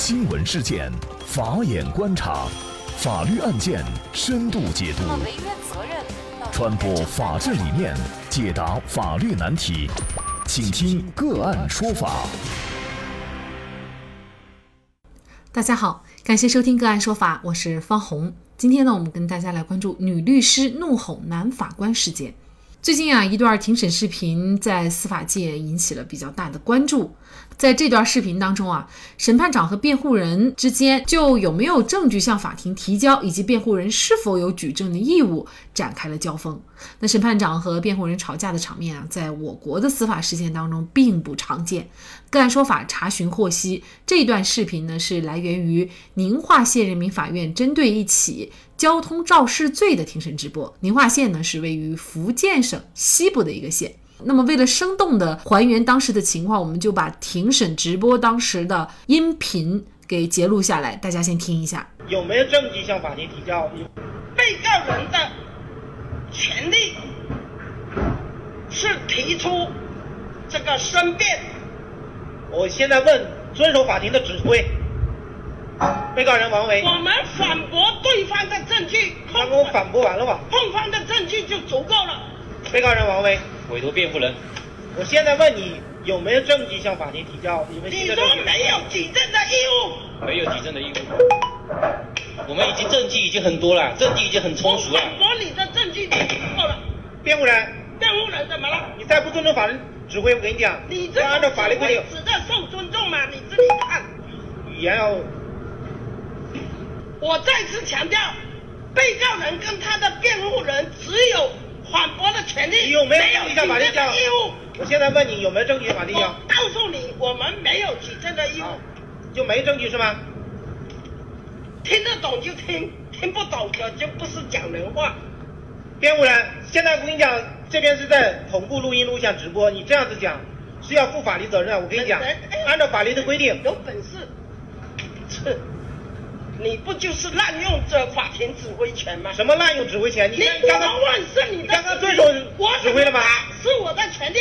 新闻事件，法眼观察，法律案件深度解读，传播法治理念，解答法律难题，请听个案说法。大家好，感谢收听个案说法，我是方红。今天呢，我们跟大家来关注女律师怒吼男法官事件。最近啊，一段庭审视频在司法界引起了比较大的关注。在这段视频当中啊，审判长和辩护人之间就有没有证据向法庭提交，以及辩护人是否有举证的义务展开了交锋。那审判长和辩护人吵架的场面啊，在我国的司法实践当中并不常见。个案说法查询获悉，这段视频呢是来源于宁化县人民法院针对一起交通肇事罪的庭审直播。宁化县呢是位于福建省西部的一个县。那么，为了生动的还原当时的情况，我们就把庭审直播当时的音频给截录下来，大家先听一下。有没有证据向法庭提交？被告人的权利是提出这个申辩。我现在问，遵守法庭的指挥。被告人王维，我们反驳对方的证据。他给我反驳完了吧？控方的证据就足够了。被告人王维。委托辩护人，我现在问你有没有证据向法庭提交？你说没有举证的义务？没有举证的义务。我们已经证据已经很多了，证据已经很充足了。反驳你的证据就足够了。辩护人，辩护人怎么了？你再不尊重法庭指挥，我跟你讲，你这按照法律规定，值得受尊重吗？你自己看。语言要。我再次强调，被告人跟他的辩护人只有。反驳的权利，你有没有举证的义务？我现在问你有没有证据法庭交？告诉你，我们没有举证的义务，就没证据是吗？听得懂就听，听不懂的就不是讲人话。辩护人，现在我跟你讲，这边是在同步录音录像直播，你这样子讲是要负法律责任。我跟你讲，按照法律的规定，有本事，哼。你不就是滥用这法庭指挥权吗？什么滥用指挥权？你刚刚问是你刚刚遵守指挥了吗？是我的权利。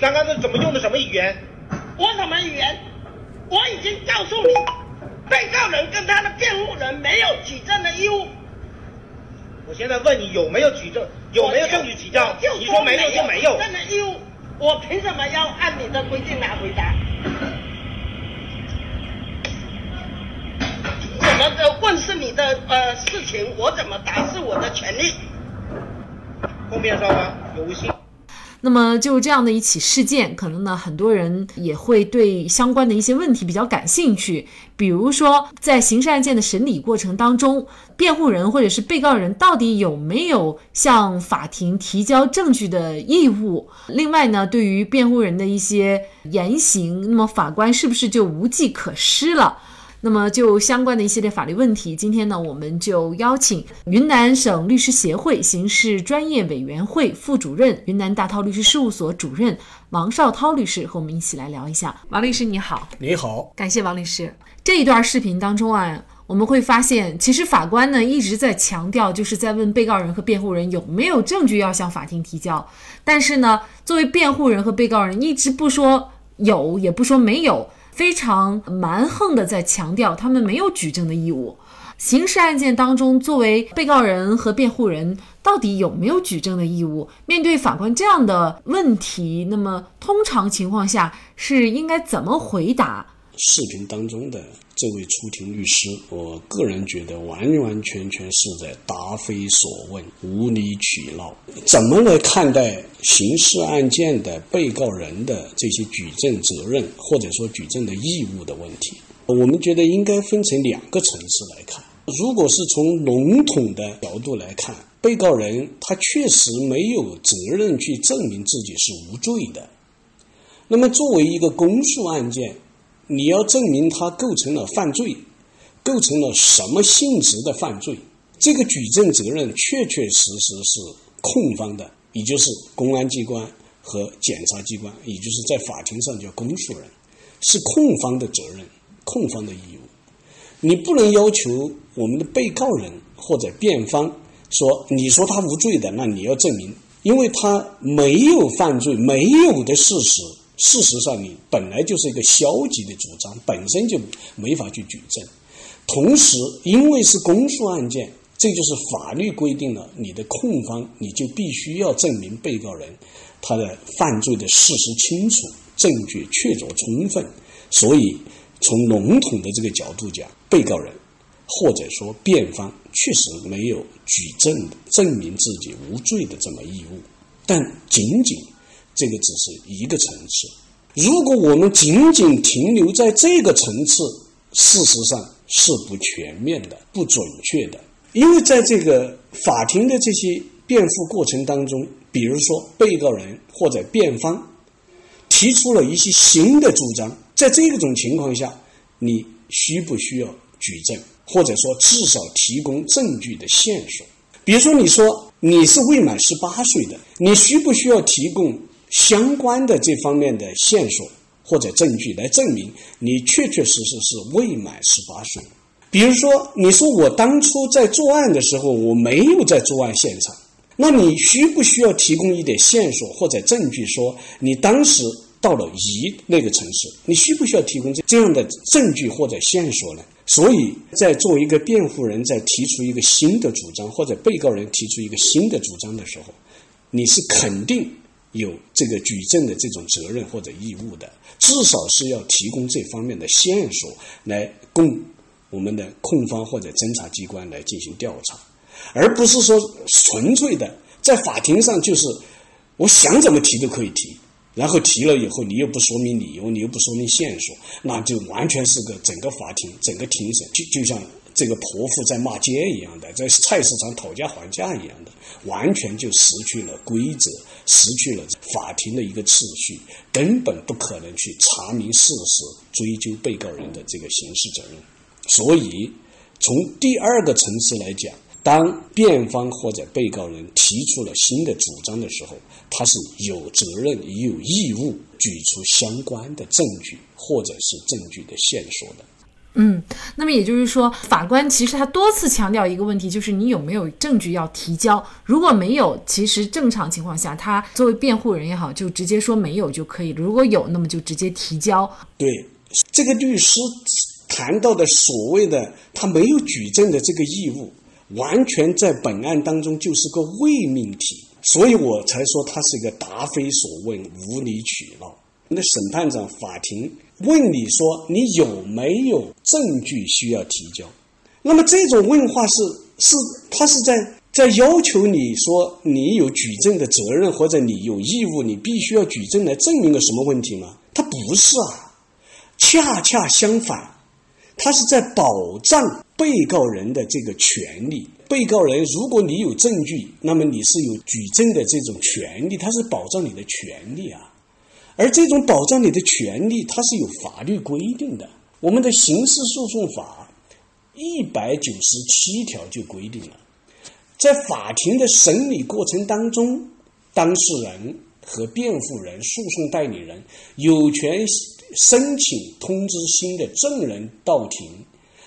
刚刚是怎么用的什么语言？我什么语言？我已经告诉你，被告人跟他的辩护人没有举证的义务。我现在问你有没有举证？有没有证据提交？你说没有就没有。证的义务，我凭什么要按你的规定来回答？怎么的问是你的呃事情，我怎么答是我的权利。后面双方有无信？那么就这样的一起事件，可能呢很多人也会对相关的一些问题比较感兴趣。比如说，在刑事案件的审理过程当中，辩护人或者是被告人到底有没有向法庭提交证据的义务？另外呢，对于辩护人的一些言行，那么法官是不是就无计可施了？那么，就相关的一系列法律问题，今天呢，我们就邀请云南省律师协会刑事专业委员会副主任、云南大韬律师事务所主任王绍涛律师和我们一起来聊一下。王律师，你好！你好，感谢王律师。这一段视频当中啊，我们会发现，其实法官呢一直在强调，就是在问被告人和辩护人有没有证据要向法庭提交，但是呢，作为辩护人和被告人一直不说有，也不说没有。非常蛮横的在强调他们没有举证的义务。刑事案件当中，作为被告人和辩护人，到底有没有举证的义务？面对法官这样的问题，那么通常情况下是应该怎么回答？视频当中的。这位出庭律师，我个人觉得完完全全是在答非所问、无理取闹。怎么来看待刑事案件的被告人的这些举证责任，或者说举证的义务的问题？我们觉得应该分成两个层次来看。如果是从笼统的角度来看，被告人他确实没有责任去证明自己是无罪的。那么，作为一个公诉案件，你要证明他构成了犯罪，构成了什么性质的犯罪？这个举证责任确确实实是控方的，也就是公安机关和检察机关，也就是在法庭上叫公诉人，是控方的责任，控方的义务。你不能要求我们的被告人或者辩方说，你说他无罪的，那你要证明，因为他没有犯罪，没有的事实。事实上你本来就是一个消极的主张，本身就没法去举证。同时，因为是公诉案件，这就是法律规定了，你的控方你就必须要证明被告人他的犯罪的事实清楚，证据确凿充分。所以，从笼统的这个角度讲，被告人或者说辩方确实没有举证证明自己无罪的这么义务，但仅仅。这个只是一个层次。如果我们仅仅停留在这个层次，事实上是不全面的、不准确的。因为在这个法庭的这些辩护过程当中，比如说被告人或者辩方提出了一些新的主张，在这种情况下，你需不需要举证，或者说至少提供证据的线索？比如说，你说你是未满十八岁的，你需不需要提供？相关的这方面的线索或者证据来证明你确确实实是未满十八岁。比如说，你说我当初在作案的时候我没有在作案现场，那你需不需要提供一点线索或者证据，说你当时到了乙那个城市？你需不需要提供这这样的证据或者线索呢？所以在作为一个辩护人在提出一个新的主张，或者被告人提出一个新的主张的时候，你是肯定。有这个举证的这种责任或者义务的，至少是要提供这方面的线索来供我们的控方或者侦查机关来进行调查，而不是说纯粹的在法庭上就是我想怎么提都可以提，然后提了以后你又不说明理由，你又不说明线索，那就完全是个整个法庭整个庭审就就像。这个婆妇在骂街一样的，在菜市场讨价还价一样的，完全就失去了规则，失去了法庭的一个秩序，根本不可能去查明事实，追究被告人的这个刑事责任。所以，从第二个层次来讲，当辩方或者被告人提出了新的主张的时候，他是有责任也有义务举出相关的证据或者是证据的线索的。嗯，那么也就是说，法官其实他多次强调一个问题，就是你有没有证据要提交。如果没有，其实正常情况下，他作为辩护人也好，就直接说没有就可以。如果有，那么就直接提交。对，这个律师谈到的所谓的他没有举证的这个义务，完全在本案当中就是个伪命题，所以我才说他是一个答非所问、无理取闹。那审判长、法庭。问你说你有没有证据需要提交？那么这种问话是是他是在在要求你说你有举证的责任或者你有义务，你必须要举证来证明个什么问题吗？他不是啊，恰恰相反，他是在保障被告人的这个权利。被告人，如果你有证据，那么你是有举证的这种权利，他是保障你的权利啊。而这种保障你的权利，它是有法律规定的。我们的刑事诉讼法一百九十七条就规定了，在法庭的审理过程当中，当事人和辩护人、诉讼代理人有权申请通知新的证人到庭，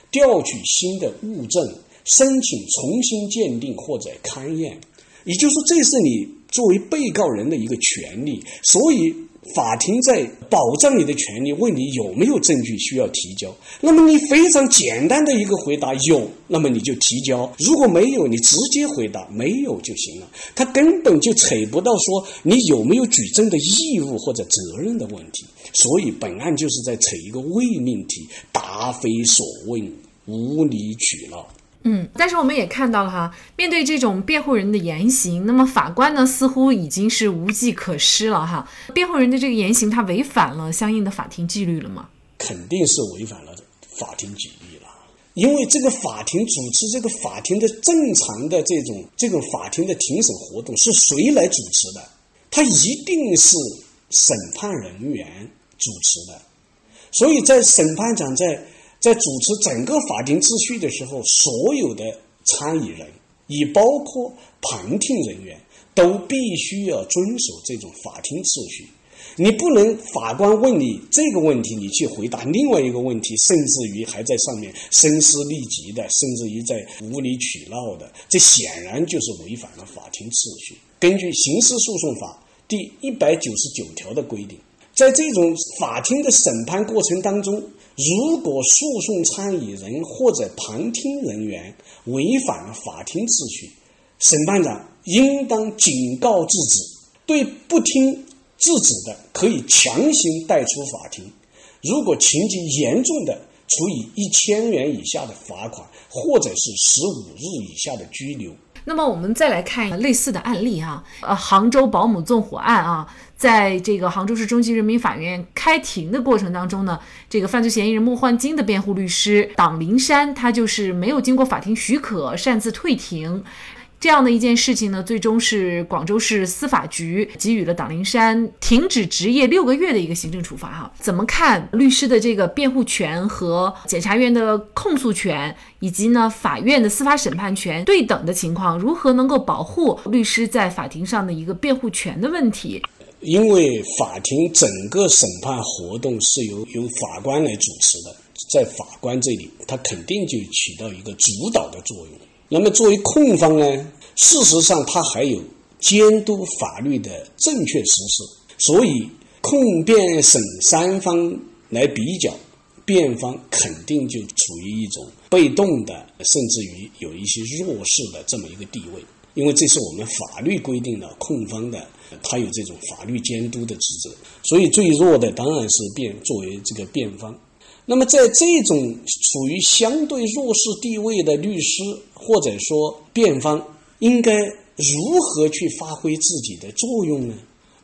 调取新的物证，申请重新鉴定或者勘验。也就是说，这是你作为被告人的一个权利，所以。法庭在保障你的权利，问你有没有证据需要提交。那么你非常简单的一个回答有，那么你就提交；如果没有，你直接回答没有就行了。他根本就扯不到说你有没有举证的义务或者责任的问题。所以本案就是在扯一个伪命题，答非所问，无理取闹。嗯，但是我们也看到了哈，面对这种辩护人的言行，那么法官呢似乎已经是无计可施了哈。辩护人的这个言行，他违反了相应的法庭纪律了吗？肯定是违反了法庭纪律了，因为这个法庭主持这个法庭的正常的这种这种法庭的庭审活动是谁来主持的？他一定是审判人员主持的，所以在审判长在。在主持整个法庭秩序的时候，所有的参与人，也包括旁听人员，都必须要遵守这种法庭秩序。你不能法官问你这个问题，你去回答另外一个问题，甚至于还在上面声嘶力竭的，甚至于在无理取闹的，这显然就是违反了法庭秩序。根据刑事诉讼法第一百九十九条的规定，在这种法庭的审判过程当中，如果诉讼参与人或者旁听人员违反了法庭秩序，审判长应当警告制止，对不听制止的，可以强行带出法庭。如果情节严重的，处以一千元以下的罚款，或者是十五日以下的拘留。那么我们再来看类似的案例啊，呃，杭州保姆纵火案啊，在这个杭州市中级人民法院开庭的过程当中呢，这个犯罪嫌疑人莫焕晶的辩护律师党林山，他就是没有经过法庭许可擅自退庭。这样的一件事情呢，最终是广州市司法局给予了党林山停止执业六个月的一个行政处罚。哈，怎么看律师的这个辩护权和检察院的控诉权，以及呢法院的司法审判权对等的情况，如何能够保护律师在法庭上的一个辩护权的问题？因为法庭整个审判活动是由由法官来主持的，在法官这里，他肯定就起到一个主导的作用。那么，作为控方呢，事实上他还有监督法律的正确实施，所以控辩审三方来比较，辩方肯定就处于一种被动的，甚至于有一些弱势的这么一个地位，因为这是我们法律规定的控方的，他有这种法律监督的职责，所以最弱的当然是辩作为这个辩方。那么，在这种处于相对弱势地位的律师或者说辩方，应该如何去发挥自己的作用呢？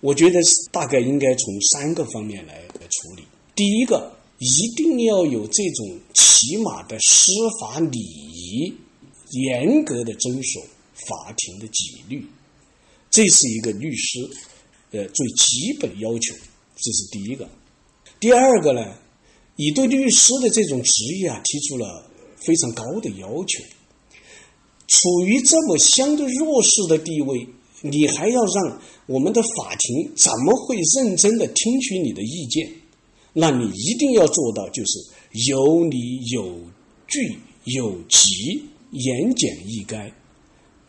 我觉得大概应该从三个方面来来处理。第一个，一定要有这种起码的司法礼仪，严格的遵守法庭的纪律，这是一个律师呃最基本要求，这是第一个。第二个呢？你对律师的这种职业啊提出了非常高的要求，处于这么相对弱势的地位，你还要让我们的法庭怎么会认真的听取你的意见？那你一定要做到就是有理有据有据，言简意赅，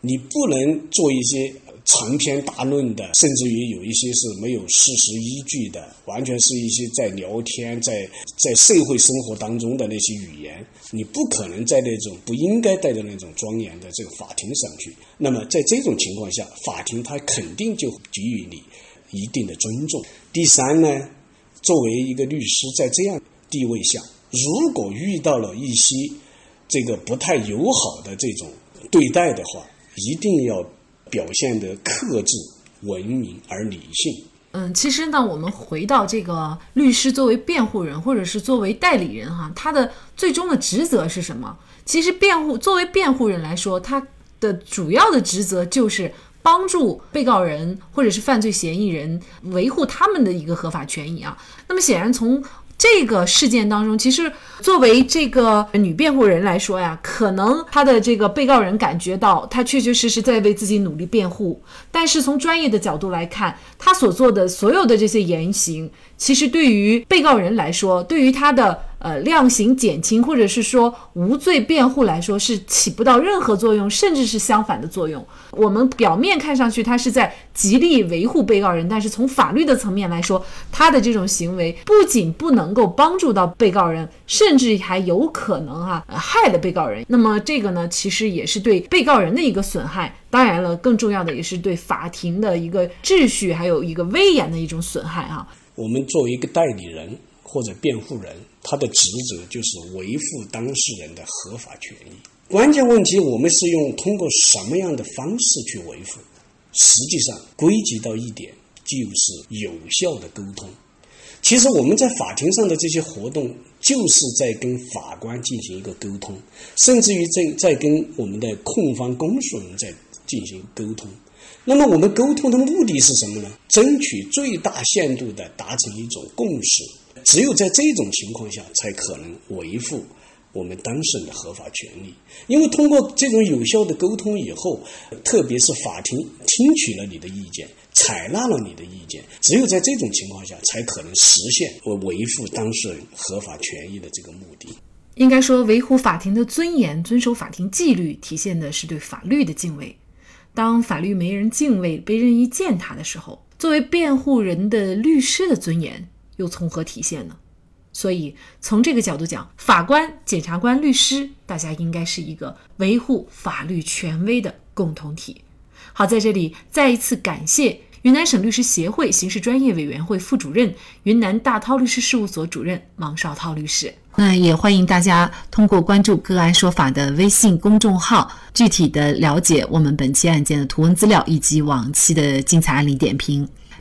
你不能做一些。长篇大论的，甚至于有一些是没有事实依据的，完全是一些在聊天、在在社会生活当中的那些语言，你不可能在那种不应该带着那种庄严的这个法庭上去。那么在这种情况下，法庭他肯定就给予你一定的尊重。第三呢，作为一个律师，在这样地位下，如果遇到了一些这个不太友好的这种对待的话，一定要。表现的克制、文明而理性。嗯，其实呢，我们回到这个律师作为辩护人或者是作为代理人哈，他的最终的职责是什么？其实辩护作为辩护人来说，他的主要的职责就是帮助被告人或者是犯罪嫌疑人维护他们的一个合法权益啊。那么显然从这个事件当中，其实作为这个女辩护人来说呀，可能她的这个被告人感觉到她确确实实在为自己努力辩护，但是从专业的角度来看，她所做的所有的这些言行，其实对于被告人来说，对于她的。呃，量刑减轻或者是说无罪辩护来说是起不到任何作用，甚至是相反的作用。我们表面看上去他是在极力维护被告人，但是从法律的层面来说，他的这种行为不仅不能够帮助到被告人，甚至还有可能哈害了被告人。那么这个呢，其实也是对被告人的一个损害。当然了，更重要的也是对法庭的一个秩序还有一个威严的一种损害啊。我们作为一个代理人或者辩护人。他的职责就是维护当事人的合法权益。关键问题，我们是用通过什么样的方式去维护？实际上，归结到一点，就是有效的沟通。其实我们在法庭上的这些活动，就是在跟法官进行一个沟通，甚至于在在跟我们的控方公诉人在进行沟通。那么，我们沟通的目的是什么呢？争取最大限度的达成一种共识。只有在这种情况下，才可能维护我们当事人的合法权利。因为通过这种有效的沟通以后，特别是法庭听取了你的意见，采纳了你的意见，只有在这种情况下，才可能实现我维护当事人合法权益的这个目的。应该说，维护法庭的尊严，遵守法庭纪律，体现的是对法律的敬畏。当法律没人敬畏，被任意践踏的时候，作为辩护人的律师的尊严。又从何体现呢？所以从这个角度讲，法官、检察官、律师，大家应该是一个维护法律权威的共同体。好，在这里再一次感谢云南省律师协会刑事专业委员会副主任、云南大韬律师事务所主任王绍涛律师。那也欢迎大家通过关注“个案说法”的微信公众号，具体的了解我们本期案件的图文资料以及往期的精彩案例点评。